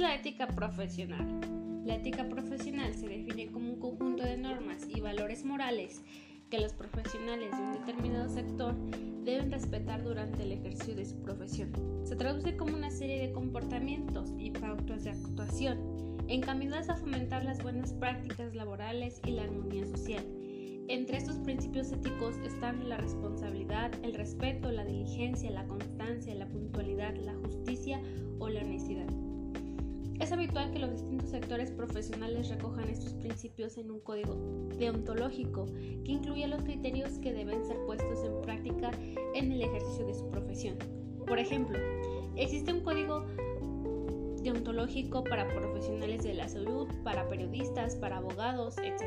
la ética profesional? La ética profesional se define como un conjunto de normas y valores morales que los profesionales de un determinado sector deben respetar durante el ejercicio de su profesión. Se traduce como una serie de comportamientos y pautas de actuación encaminadas a fomentar las buenas prácticas laborales y la armonía social. Entre estos principios éticos están la responsabilidad, el respeto, la diligencia, la constancia, la puntualidad, la justicia o la honestidad. Es habitual que los distintos sectores profesionales recojan estos principios en un código deontológico que incluye los criterios que deben ser puestos en práctica en el ejercicio de su profesión. Por ejemplo, existe un código deontológico para profesionales de la salud, para periodistas, para abogados, etc.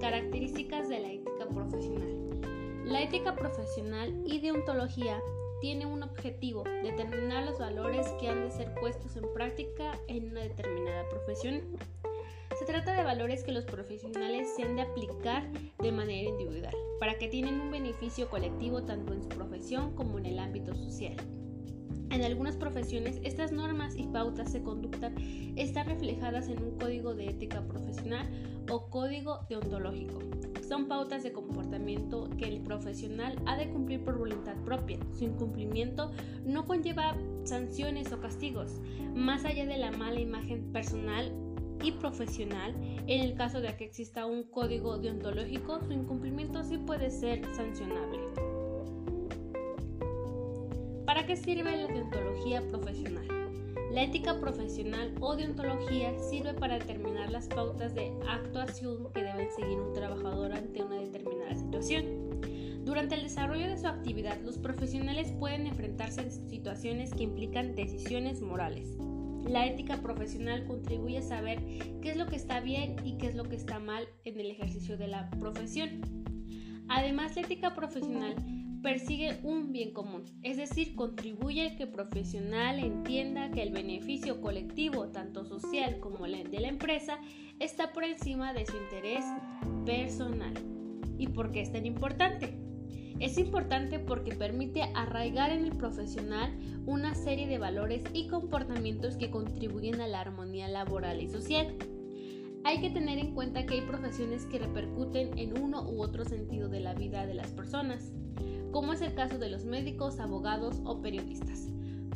Características de la ética profesional. La ética profesional y deontología tiene un objetivo, determinar los valores que han de ser puestos en práctica en una determinada profesión. Se trata de valores que los profesionales se han de aplicar de manera individual, para que tienen un beneficio colectivo tanto en su profesión como en el ámbito social. En algunas profesiones, estas normas y pautas de conducta están reflejadas en un código de ética profesional o código deontológico. Son pautas de comportamiento que el profesional ha de cumplir por voluntad propia. Su incumplimiento no conlleva sanciones o castigos, más allá de la mala imagen personal y profesional. En el caso de que exista un código deontológico, su incumplimiento sí puede ser sancionable. ¿Para qué sirve la deontología profesional? La ética profesional o deontología sirve para determinar las pautas de actuación que deben seguir un trabajador ante una determinada situación. Durante el desarrollo de su actividad, los profesionales pueden enfrentarse a situaciones que implican decisiones morales. La ética profesional contribuye a saber qué es lo que está bien y qué es lo que está mal en el ejercicio de la profesión. Además, la ética profesional persigue un bien común, es decir, contribuye a que el profesional entienda que el beneficio colectivo, tanto social como de la empresa, está por encima de su interés personal. ¿Y por qué es tan importante? Es importante porque permite arraigar en el profesional una serie de valores y comportamientos que contribuyen a la armonía laboral y social. Hay que tener en cuenta que hay profesiones que repercuten en uno u otro sentido de la vida de las personas como es el caso de los médicos, abogados o periodistas.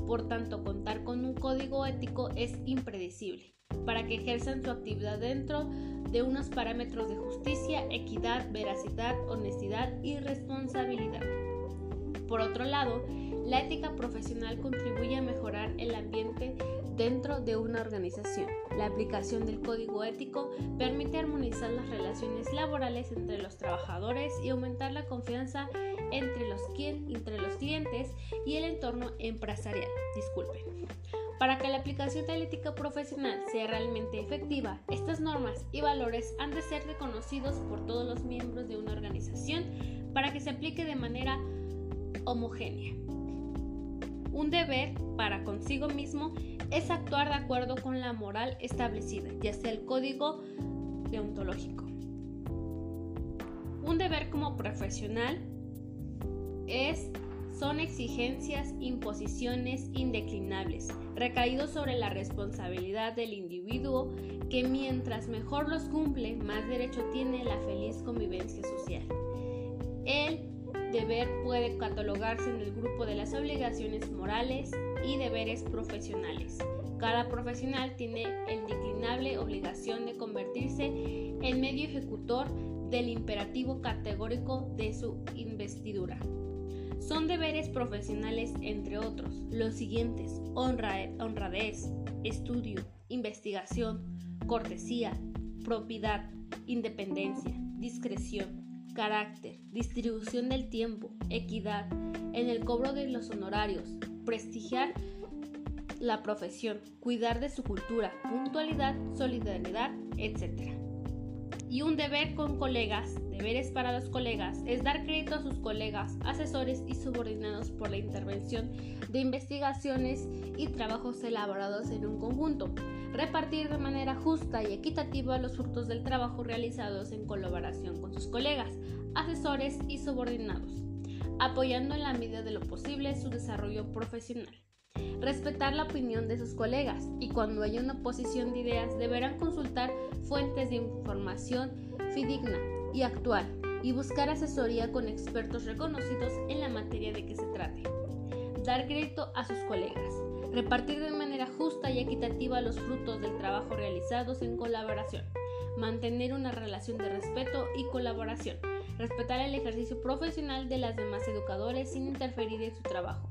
Por tanto, contar con un código ético es impredecible para que ejerzan su actividad dentro de unos parámetros de justicia, equidad, veracidad, honestidad y responsabilidad. Por otro lado, la ética profesional contribuye a mejorar el ambiente dentro de una organización. La aplicación del código ético permite armonizar las relaciones laborales entre los trabajadores y aumentar la confianza entre los, entre los clientes y el entorno empresarial. Disculpen. Para que la aplicación de la ética profesional sea realmente efectiva, estas normas y valores han de ser reconocidos por todos los miembros de una organización para que se aplique de manera homogénea. Un deber para consigo mismo es actuar de acuerdo con la moral establecida, ya sea el código deontológico. Un deber como profesional es son exigencias, imposiciones indeclinables, recaídos sobre la responsabilidad del individuo que mientras mejor los cumple, más derecho tiene la feliz convivencia social. El deber puede catalogarse en el grupo de las obligaciones morales y deberes profesionales. Cada profesional tiene la indeclinable obligación de convertirse en medio ejecutor del imperativo categórico de su investidura. Son deberes profesionales, entre otros, los siguientes: honradez, estudio, investigación, cortesía, propiedad, independencia, discreción, carácter, distribución del tiempo, equidad, en el cobro de los honorarios, prestigiar la profesión, cuidar de su cultura, puntualidad, solidaridad, etc. Y un deber con colegas, deberes para los colegas, es dar crédito a sus colegas, asesores y subordinados por la intervención de investigaciones y trabajos elaborados en un conjunto, repartir de manera justa y equitativa los frutos del trabajo realizados en colaboración con sus colegas, asesores y subordinados, apoyando en la medida de lo posible su desarrollo profesional. Respetar la opinión de sus colegas y cuando haya una oposición de ideas deberán consultar fuentes de información fidedigna y actual y buscar asesoría con expertos reconocidos en la materia de que se trate. Dar crédito a sus colegas. Repartir de manera justa y equitativa los frutos del trabajo realizados en colaboración. Mantener una relación de respeto y colaboración. Respetar el ejercicio profesional de las demás educadores sin interferir en su trabajo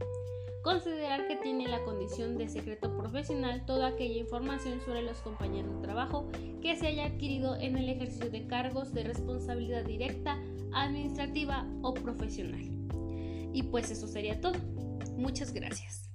Considerar que tiene la condición de secreto profesional toda aquella información sobre los compañeros de trabajo que se haya adquirido en el ejercicio de cargos de responsabilidad directa, administrativa o profesional. Y pues eso sería todo. Muchas gracias.